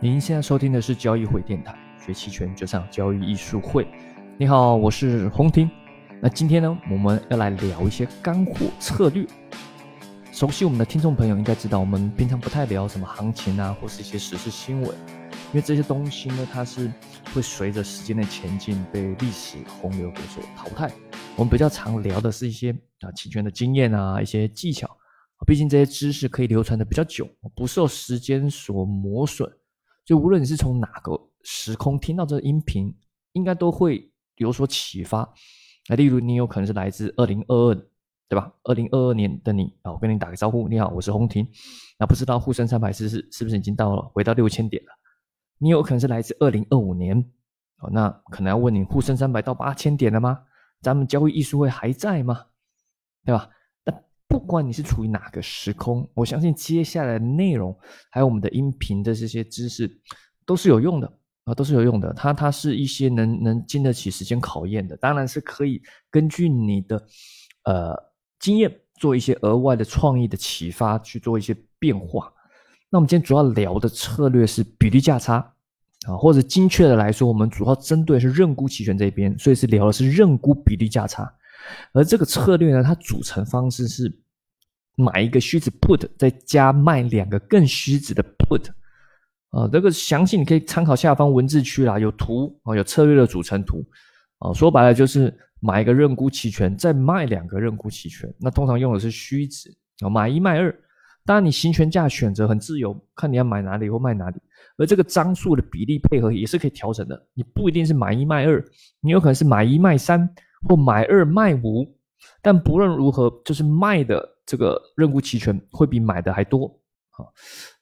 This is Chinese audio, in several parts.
您现在收听的是交易会电台，学期权就上交易艺术会。你好，我是洪婷。那今天呢，我们要来聊一些干货策略。熟悉我们的听众朋友应该知道，我们平常不太聊什么行情啊，或是一些时事新闻，因为这些东西呢，它是会随着时间的前进被历史洪流给所淘汰。我们比较常聊的是一些啊期权的经验啊，一些技巧。毕竟这些知识可以流传的比较久，不受时间所磨损。就无论你是从哪个时空听到这个音频，应该都会有所启发。那例如你有可能是来自二零二二，对吧？二零二二年的你啊，我跟你打个招呼，你好，我是洪婷。那不知道沪深三百是是是不是已经到了回到六千点了？你有可能是来自二零二五年，哦，那可能要问你沪深三百到八千点了吗？咱们交易艺术会还在吗？对吧？不管你是处于哪个时空，我相信接下来的内容还有我们的音频的这些知识都是有用的啊，都是有用的。它它是一些能能经得起时间考验的，当然是可以根据你的呃经验做一些额外的创意的启发，去做一些变化。那我们今天主要聊的策略是比例价差啊，或者精确的来说，我们主要针对是认沽期权这边，所以是聊的是认沽比例价差。而这个策略呢，它组成方式是买一个虚值 put，再加卖两个更虚值的 put，啊，这个详细你可以参考下方文字区啦，有图啊，有策略的组成图，啊，说白了就是买一个认沽期权，再卖两个认沽期权，那通常用的是虚值啊，买一卖二，当然你行权价选择很自由，看你要买哪里或卖哪里，而这个张数的比例配合也是可以调整的，你不一定是买一卖二，你有可能是买一卖三。或买二卖五，但不论如何，就是卖的这个认沽期权会比买的还多啊。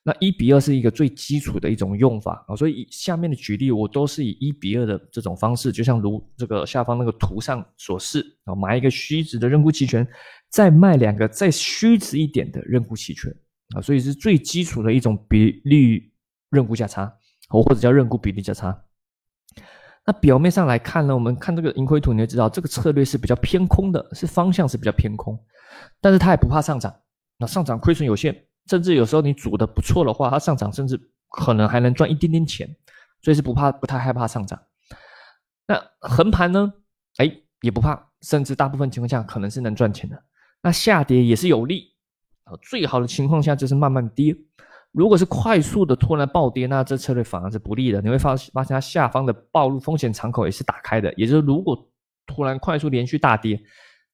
那一比二是一个最基础的一种用法啊，所以下面的举例我都是以一比二的这种方式，就像如这个下方那个图上所示啊，买一个虚值的认沽期权，再卖两个再虚值一点的认沽期权啊，所以是最基础的一种比例认沽价差，或或者叫认沽比例价差。那表面上来看呢，我们看这个盈亏图，你就知道这个策略是比较偏空的，是方向是比较偏空，但是它也不怕上涨。那上涨亏损有限，甚至有时候你组的不错的话，它上涨甚至可能还能赚一点点钱，所以是不怕，不太害怕上涨。那横盘呢？哎，也不怕，甚至大部分情况下可能是能赚钱的。那下跌也是有利啊，最好的情况下就是慢慢跌。如果是快速的突然暴跌，那这策略反而是不利的。你会发发现它下方的暴露风险敞口也是打开的，也就是如果突然快速连续大跌，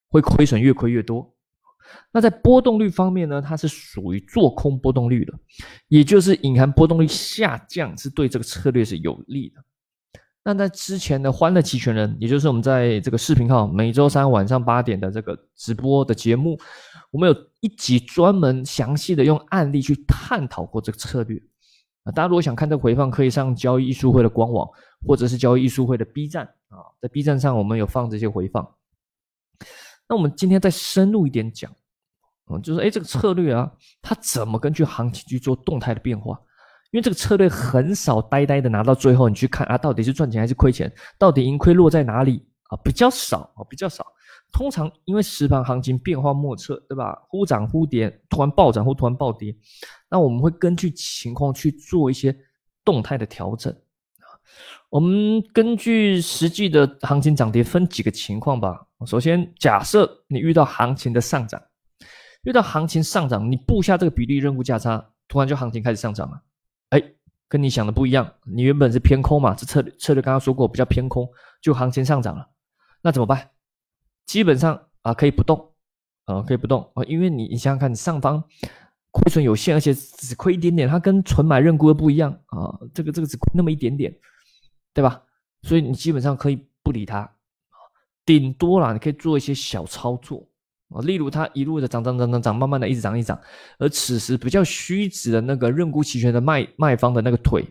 会亏损越亏越多。那在波动率方面呢，它是属于做空波动率的，也就是隐含波动率下降是对这个策略是有利的。那在之前的欢乐期权人，也就是我们在这个视频号每周三晚上八点的这个直播的节目，我们有一集专门详细的用案例去探讨过这个策略啊。大家如果想看这个回放，可以上交易艺术会的官网，或者是交易艺术会的 B 站啊，在 B 站上我们有放这些回放。那我们今天再深入一点讲，嗯，就是哎这个策略啊，它怎么根据行情去做动态的变化？因为这个策略很少呆呆的拿到最后，你去看啊，到底是赚钱还是亏钱？到底盈亏落在哪里啊？比较少啊，比较少。通常因为实盘行情变化莫测，对吧？忽涨忽跌，突然暴涨或突然暴跌，那我们会根据情况去做一些动态的调整啊。我们根据实际的行情涨跌分几个情况吧。首先，假设你遇到行情的上涨，遇到行情上涨，你布下这个比例任务价差，突然就行情开始上涨了。跟你想的不一样，你原本是偏空嘛，这策略策略刚刚说过比较偏空，就行情上涨了，那怎么办？基本上啊可以不动，啊可以不动啊，因为你你想想看，你上方亏损有限，而且只亏一点点，它跟纯买认沽的不一样啊，这个这个只亏那么一点点，对吧？所以你基本上可以不理它，顶多啦，你可以做一些小操作。哦，例如它一路的涨涨涨涨涨，慢慢的一直涨一涨，而此时比较虚值的那个认沽期权的卖卖方的那个腿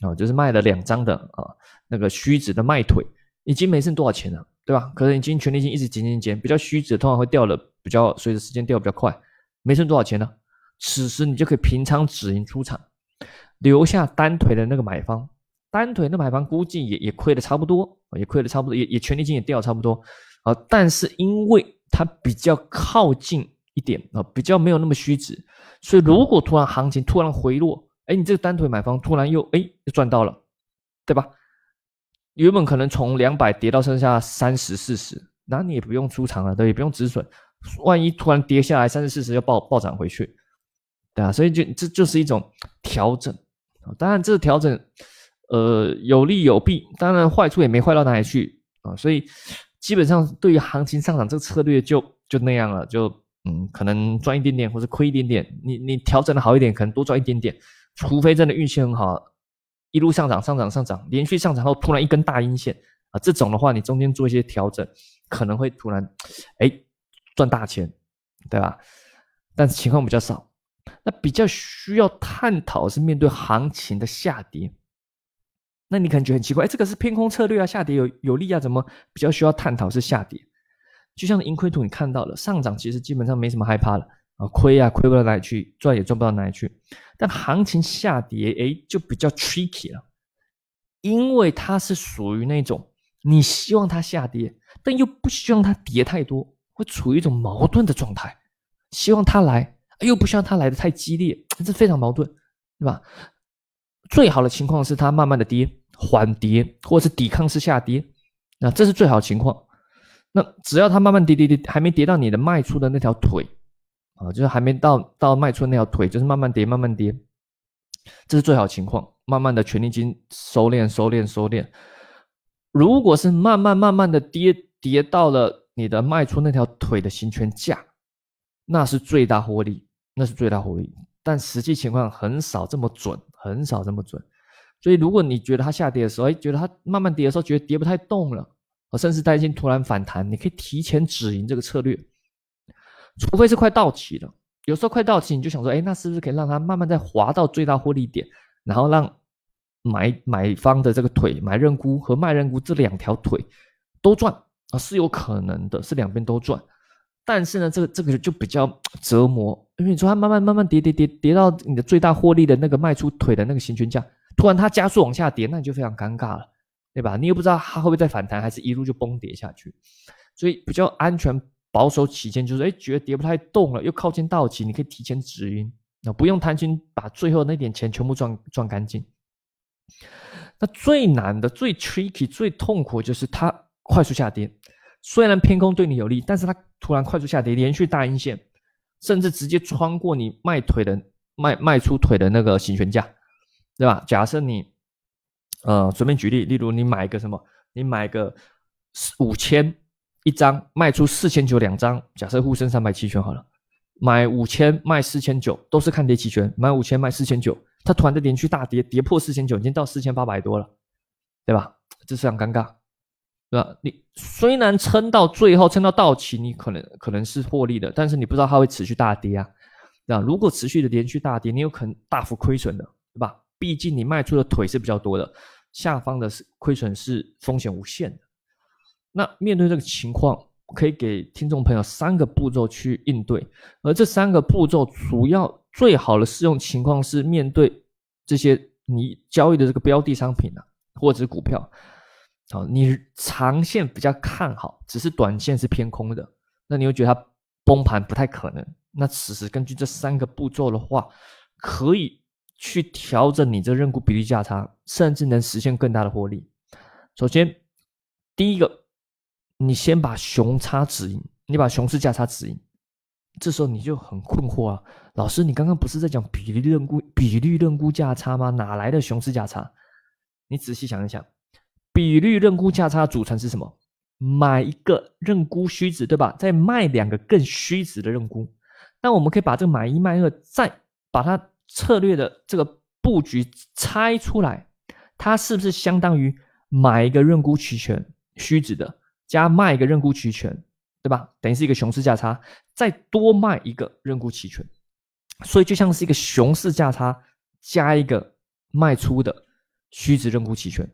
啊，就是卖了两张的啊，那个虚值的卖腿已经没剩多少钱了，对吧？可能已经权利金一直减减减，比较虚值通常会掉了，比较随着时间掉比较快，没剩多少钱了。此时你就可以平仓止盈出场，留下单腿的那个买方，单腿的买方估计也也亏的差不多，也亏的差不多，也也权利金也掉差不多啊，但是因为它比较靠近一点啊，比较没有那么虚值，所以如果突然行情突然回落，哎，你这个单腿买方突然又哎又赚到了，对吧？原本可能从两百跌到剩下三十四十，那你也不用出场了，对，也不用止损。万一突然跌下来三十四十又暴暴涨回去，对啊，所以就这就是一种调整当然，这个调整呃有利有弊，当然坏处也没坏到哪里去啊。所以基本上对于行情上涨这个策略就就那样了，就嗯可能赚一点点或者亏一点点。你你调整的好一点，可能多赚一点点。除非真的运气很好，一路上涨上涨上涨，连续上涨后突然一根大阴线啊，这种的话你中间做一些调整，可能会突然哎赚大钱，对吧？但是情况比较少。那比较需要探讨是面对行情的下跌，那你可能觉得很奇怪，哎，这个是偏空策略啊，下跌有有利啊，怎么比较需要探讨是下跌？就像盈亏图你看到了，上涨其实基本上没什么害怕了。啊，亏啊，亏不到哪里去，赚也赚不到哪里去。但行情下跌，哎，就比较 tricky 了，因为它是属于那种你希望它下跌，但又不希望它跌太多，会处于一种矛盾的状态。希望它来，又不希望它来的太激烈，这非常矛盾，对吧？最好的情况是它慢慢的跌，缓跌，或者是抵抗式下跌，那这是最好情况。那只要它慢慢跌跌跌，还没跌到你的卖出的那条腿。啊，就是还没到到卖出那条腿，就是慢慢跌，慢慢跌，这是最好情况。慢慢的权利金收敛，收敛，收敛。如果是慢慢慢慢的跌，跌到了你的卖出那条腿的行权价，那是最大获利，那是最大获利。但实际情况很少这么准，很少这么准。所以如果你觉得它下跌的时候，哎，觉得它慢慢跌的时候，觉得跌不太动了，甚至担心突然反弹，你可以提前止盈这个策略。除非是快到期了，有时候快到期，你就想说，哎，那是不是可以让它慢慢再滑到最大获利点，然后让买买方的这个腿买认沽和卖认沽这两条腿都赚啊，是有可能的，是两边都赚。但是呢，这个这个就比较折磨，因为你说它慢慢慢慢跌跌跌跌到你的最大获利的那个卖出腿的那个行权价，突然它加速往下跌，那你就非常尴尬了，对吧？你又不知道它会不会再反弹，还是一路就崩跌下去，所以比较安全。保守起见，就是哎，觉得跌不太动了，又靠近到期，你可以提前止盈，那不用贪心，把最后那点钱全部赚赚干净。那最难的、最 tricky、最痛苦就是它快速下跌，虽然偏空对你有利，但是它突然快速下跌，连续大阴线，甚至直接穿过你卖腿的卖卖出腿的那个行权价，对吧？假设你呃随便举例，例如你买一个什么，你买个五千。一张卖出四千九两张，假设沪深三百期权好了，买五千卖四千九，都是看跌期权，买五千卖四千九，它突然的连续大跌，跌破四千九，已经到四千八百多了，对吧？这是很尴尬，对吧？你虽然撑到最后，撑到到期，你可能可能是获利的，但是你不知道它会持续大跌啊，对吧？如果持续的连续大跌，你有可能大幅亏损的，对吧？毕竟你卖出的腿是比较多的，下方的是亏损是风险无限的。那面对这个情况，可以给听众朋友三个步骤去应对，而这三个步骤主要最好的适用情况是面对这些你交易的这个标的商品啊，或者是股票，好，你长线比较看好，只是短线是偏空的，那你会觉得它崩盘不太可能。那此时根据这三个步骤的话，可以去调整你这认沽比例价差，甚至能实现更大的获利。首先，第一个。你先把熊差止盈，你把熊市价差止盈，这时候你就很困惑啊，老师，你刚刚不是在讲比例认沽比率认沽价差吗？哪来的熊市价差？你仔细想一想，比率认沽价差组成是什么？买一个认沽虚值，对吧？再卖两个更虚值的认沽，那我们可以把这个买一卖二，再把它策略的这个布局拆出来，它是不是相当于买一个认沽期权虚值的？加卖一个认沽期权，对吧？等于是一个熊市价差，再多卖一个认沽期权，所以就像是一个熊市价差加一个卖出的虚值认沽期权，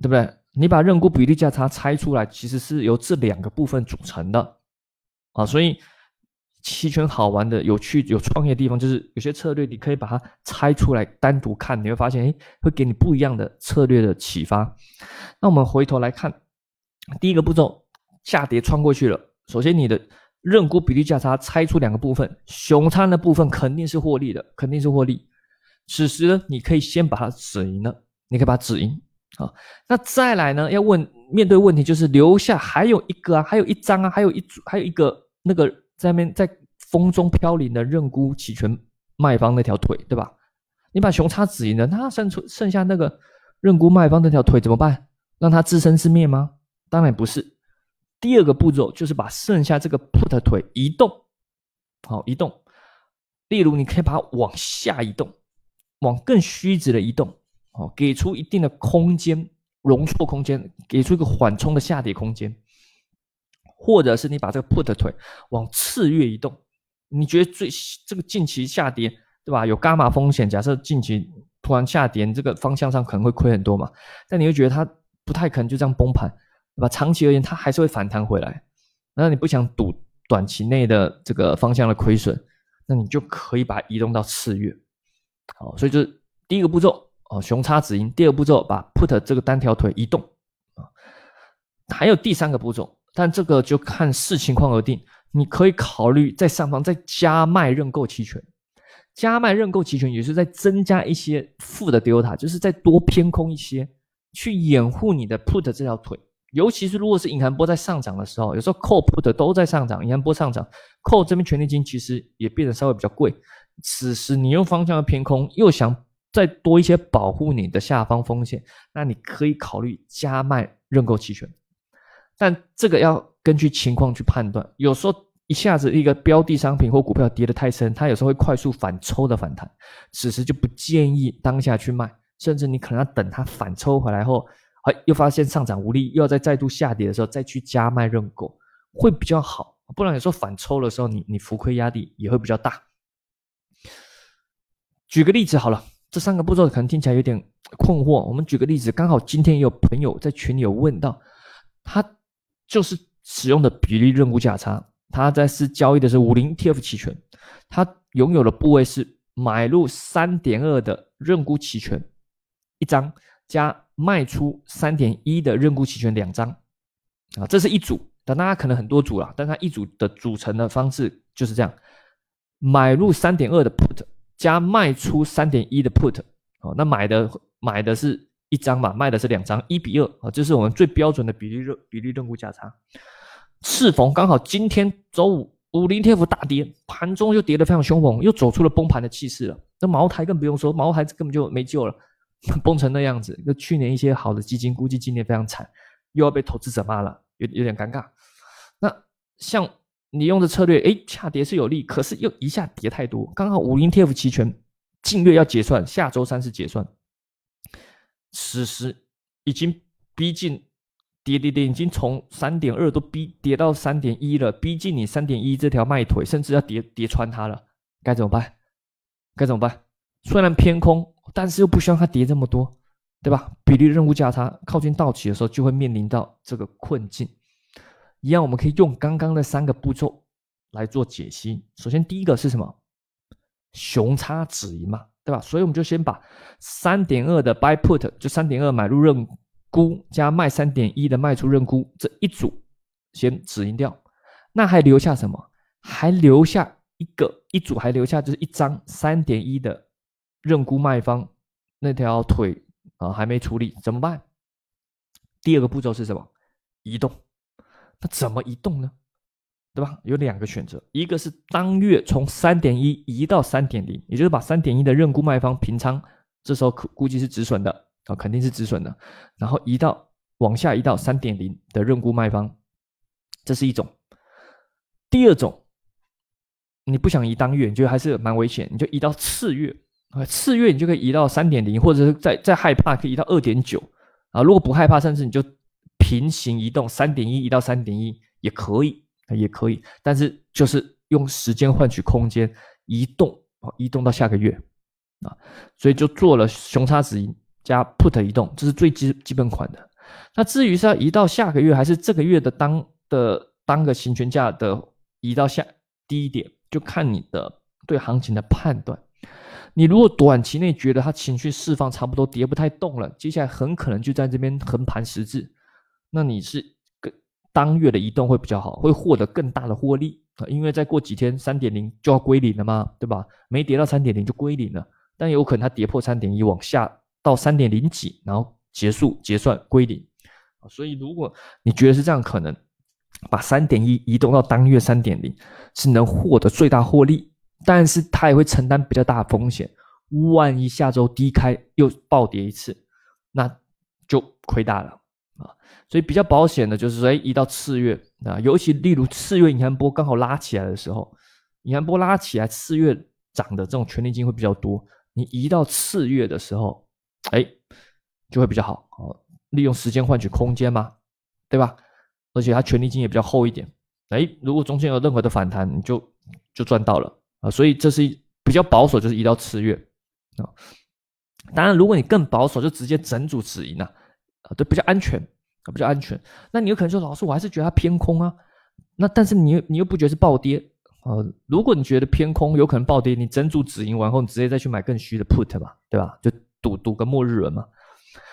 对不对？你把认沽比例价差拆出来，其实是由这两个部分组成的啊。所以期权好玩的、有趣、有创意的地方，就是有些策略你可以把它拆出来单独看，你会发现，哎，会给你不一样的策略的启发。那我们回头来看。第一个步骤，下跌穿过去了。首先，你的认沽比例价差拆出两个部分，熊仓的部分肯定是获利的，肯定是获利。此时呢，你可以先把它止盈了，你可以把它止盈啊。那再来呢，要问面对问题就是留下还有一个啊，还有一张啊，还有一组，还有一个那个在面在风中飘零的认沽期权卖方那条腿，对吧？你把熊叉止盈了，那剩出剩下那个认沽卖方那条腿怎么办？让它自生自灭吗？当然不是。第二个步骤就是把剩下这个 put 腿移动，好移动。例如，你可以把它往下移动，往更虚值的移动，哦，给出一定的空间容错空间，给出一个缓冲的下跌空间。或者是你把这个 put 腿往次月移动，你觉得最这个近期下跌，对吧？有伽马风险，假设近期突然下跌，这个方向上可能会亏很多嘛？但你会觉得它不太可能就这样崩盘。对吧？长期而言，它还是会反弹回来。那你不想赌短期内的这个方向的亏损，那你就可以把它移动到次月。好，所以就是第一个步骤哦，熊叉止盈。第二步骤把 put 这个单条腿移动啊。还有第三个步骤，但这个就看视情况而定。你可以考虑在上方再加卖认购期权，加卖认购期权也是在增加一些负的 delta，就是再多偏空一些，去掩护你的 put 这条腿。尤其是如果是隐含波在上涨的时候，有时候 call put 都在上涨，隐含波上涨，call 这边权利金其实也变得稍微比较贵。此时你用方向的偏空，又想再多一些保护你的下方风险，那你可以考虑加卖认购期权。但这个要根据情况去判断，有时候一下子一个标的商品或股票跌得太深，它有时候会快速反抽的反弹，此时就不建议当下去卖，甚至你可能要等它反抽回来后。哎，又发现上涨无力，又要再再度下跌的时候再去加卖认购，会比较好。不然有时候反抽的时候，你你浮亏压力也会比较大。举个例子好了，这三个步骤可能听起来有点 困惑。我们举个例子，刚好今天也有朋友在群里有问到，他就是使用的比例认沽价差，他在是交易的是五零 TF 期权，他拥有的部位是买入三点二的认沽期权。一张。加卖出三点一的认沽期权两张，啊，这是一组，但大家可能很多组了，但它一组的组成的方式就是这样：买入三点二的 put 加卖出三点一的 put，哦，那买的买的是一张嘛，卖的是两张，一比二啊，这是我们最标准的比例认比例认沽价差。适逢刚好今天周五五零 TF 大跌，盘中又跌得非常凶猛，又走出了崩盘的气势了。那茅台更不用说，茅台根本就没救了。崩成那样子，那去年一些好的基金估计今年非常惨，又要被投资者骂了，有有点尴尬。那像你用的策略，哎，下跌是有利，可是又一下跌太多，刚好五零 TF 期权近月要结算，下周三是结算，此时已经逼近跌跌跌，已经从三点二都逼跌到三点一了，逼近你三点一这条卖腿，甚至要跌跌穿它了，该怎么办？该怎么办？虽然偏空。但是又不希望它跌这么多，对吧？比例任务价差靠近到期的时候，就会面临到这个困境。一样，我们可以用刚刚的三个步骤来做解析。首先，第一个是什么？熊叉止盈嘛，对吧？所以我们就先把三点二的 buy put 就三点二买入认沽加卖三点一的卖出认沽这一组先止盈掉。那还留下什么？还留下一个一组，还留下就是一张三点一的。认沽卖方那条腿啊还没处理怎么办？第二个步骤是什么？移动。那怎么移动呢？对吧？有两个选择，一个是当月从三点一移到三点零，也就是把三点一的认沽卖方平仓，这时候可估计是止损的啊，肯定是止损的。然后移到往下移到三点零的认沽卖方，这是一种。第二种，你不想移当月，你觉得还是蛮危险，你就移到次月。啊，次月你就可以移到三点零，或者是再再害怕可以移到二点九啊。如果不害怕，甚至你就平行移动三点一移到三点一也可以，也可以。但是就是用时间换取空间移动啊，移动到下个月啊，所以就做了熊叉止盈加 put 移动，这是最基基本款的。那至于是要移到下个月，还是这个月的当的当个行权价的移到下低一点，就看你的对行情的判断。你如果短期内觉得它情绪释放差不多跌不太动了，接下来很可能就在这边横盘十字，那你是更当月的移动会比较好，会获得更大的获利啊，因为再过几天三点零就要归零了嘛，对吧？没跌到三点零就归零了，但有可能它跌破三点一往下到三点零几，然后结束结算归零。所以如果你觉得是这样，可能把三点一移动到当月三点零，是能获得最大获利，但是它也会承担比较大的风险。万一下周低开又暴跌一次，那就亏大了啊！所以比较保险的就是说，哎，移到次月啊，尤其例如次月银行波刚好拉起来的时候，银行波拉起来，次月涨的这种权利金会比较多。你移到次月的时候，哎，就会比较好哦。利用时间换取空间嘛，对吧？而且它权利金也比较厚一点。哎，如果中间有任何的反弹，你就就赚到了啊！所以这是比较保守，就是移到次月。啊，当然，如果你更保守，就直接整组止盈了，啊，啊对，比较安全，啊，比较安全。那你有可能说，老师，我还是觉得它偏空啊。那但是你你又不觉得是暴跌啊？如果你觉得偏空，有可能暴跌，你整组止盈完后，你直接再去买更虚的 put 嘛，对吧？就赌赌个末日轮嘛。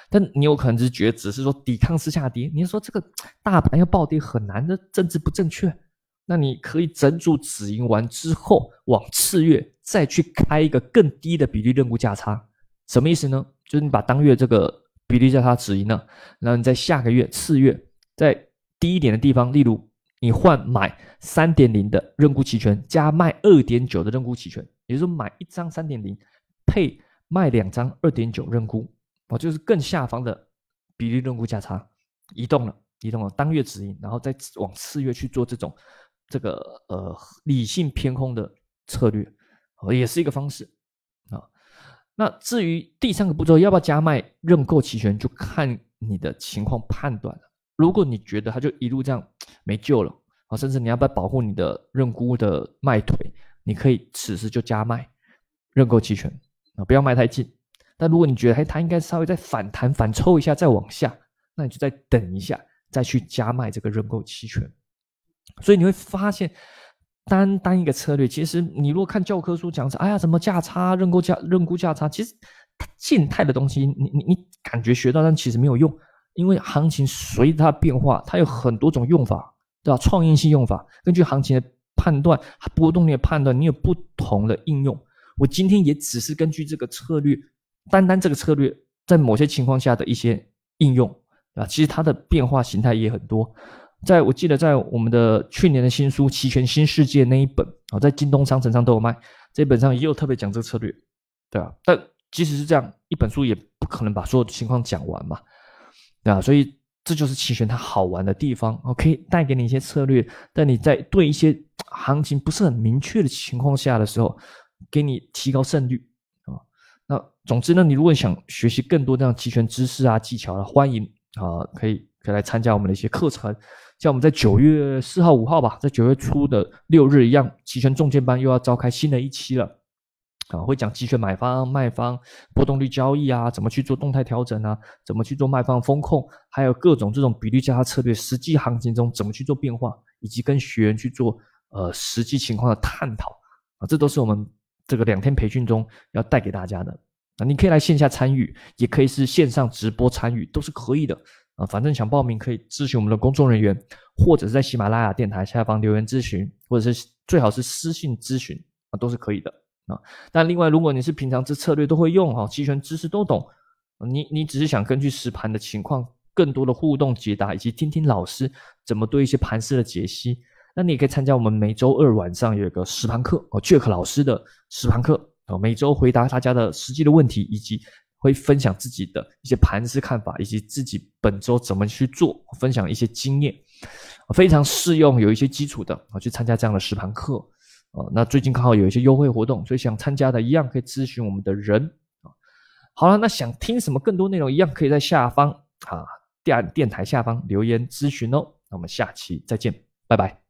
但你有可能是觉得只是说抵抗式下跌，你说这个大盘要暴跌很难的，政治不正确。那你可以整组止盈完之后，往次月再去开一个更低的比例认沽价差，什么意思呢？就是你把当月这个比例价差止盈了，然后你在下个月次月在低一点的地方，例如你换买三点零的认沽期权加卖二点九的认沽期权，也就是说买一张三点零配卖两张二点九认沽，哦，就是更下方的比例认沽价差移动了，移动了当月止盈，然后再往次月去做这种。这个呃理性偏空的策略，哦，也是一个方式。那至于第三个步骤要不要加卖认购期权，就看你的情况判断了。如果你觉得它就一路这样没救了啊，甚至你要不要保护你的认沽的卖腿，你可以此时就加卖认购期权啊，不要卖太近。但如果你觉得哎，它应该稍微再反弹反抽一下再往下，那你就再等一下，再去加卖这个认购期权。所以你会发现，单单一个策略，其实你如果看教科书讲是，哎呀，什么价差、认购价、认沽价差，其实它静态的东西，你你你感觉学到，但其实没有用，因为行情随它变化，它有很多种用法，对吧？创新性用法，根据行情的判断、波动率的判断，你有不同的应用。我今天也只是根据这个策略，单单这个策略在某些情况下的一些应用啊，其实它的变化形态也很多。在我记得，在我们的去年的新书《期权新世界》那一本啊，在京东商城上都有卖。这本上也有特别讲这个策略，对啊。但即使是这样，一本书也不可能把所有的情况讲完嘛，对啊。所以这就是期权它好玩的地方，OK，带给你一些策略，但你在对一些行情不是很明确的情况下的时候，给你提高胜率啊。那总之呢，你如果想学习更多这样期权知识啊、技巧啊，欢迎啊，可以可以来参加我们的一些课程。像我们在九月四号、五号吧，在九月初的六日一样，期权重建班又要召开新的一期了，啊，会讲期权买方、卖方波动率交易啊，怎么去做动态调整啊，怎么去做卖方风控，还有各种这种比率价差策略，实际行情中怎么去做变化，以及跟学员去做呃实际情况的探讨啊，这都是我们这个两天培训中要带给大家的。啊，你可以来线下参与，也可以是线上直播参与，都是可以的。啊，反正想报名可以咨询我们的工作人员，或者是在喜马拉雅电台下方留言咨询，或者是最好是私信咨询啊，都是可以的啊。但另外，如果你是平常这策略都会用哈，期权知识都懂，你你只是想根据实盘的情况，更多的互动解答，以及听听老师怎么对一些盘势的解析，那你也可以参加我们每周二晚上有一个实盘课哦，Jack 老师的实盘课，每周回答大家的实际的问题以及。会分享自己的一些盘势看法，以及自己本周怎么去做，分享一些经验，非常适用，有一些基础的啊，去参加这样的实盘课啊。那最近刚好有一些优惠活动，所以想参加的一样可以咨询我们的人啊。好了，那想听什么更多内容，一样可以在下方啊电电台下方留言咨询哦。那我们下期再见，拜拜。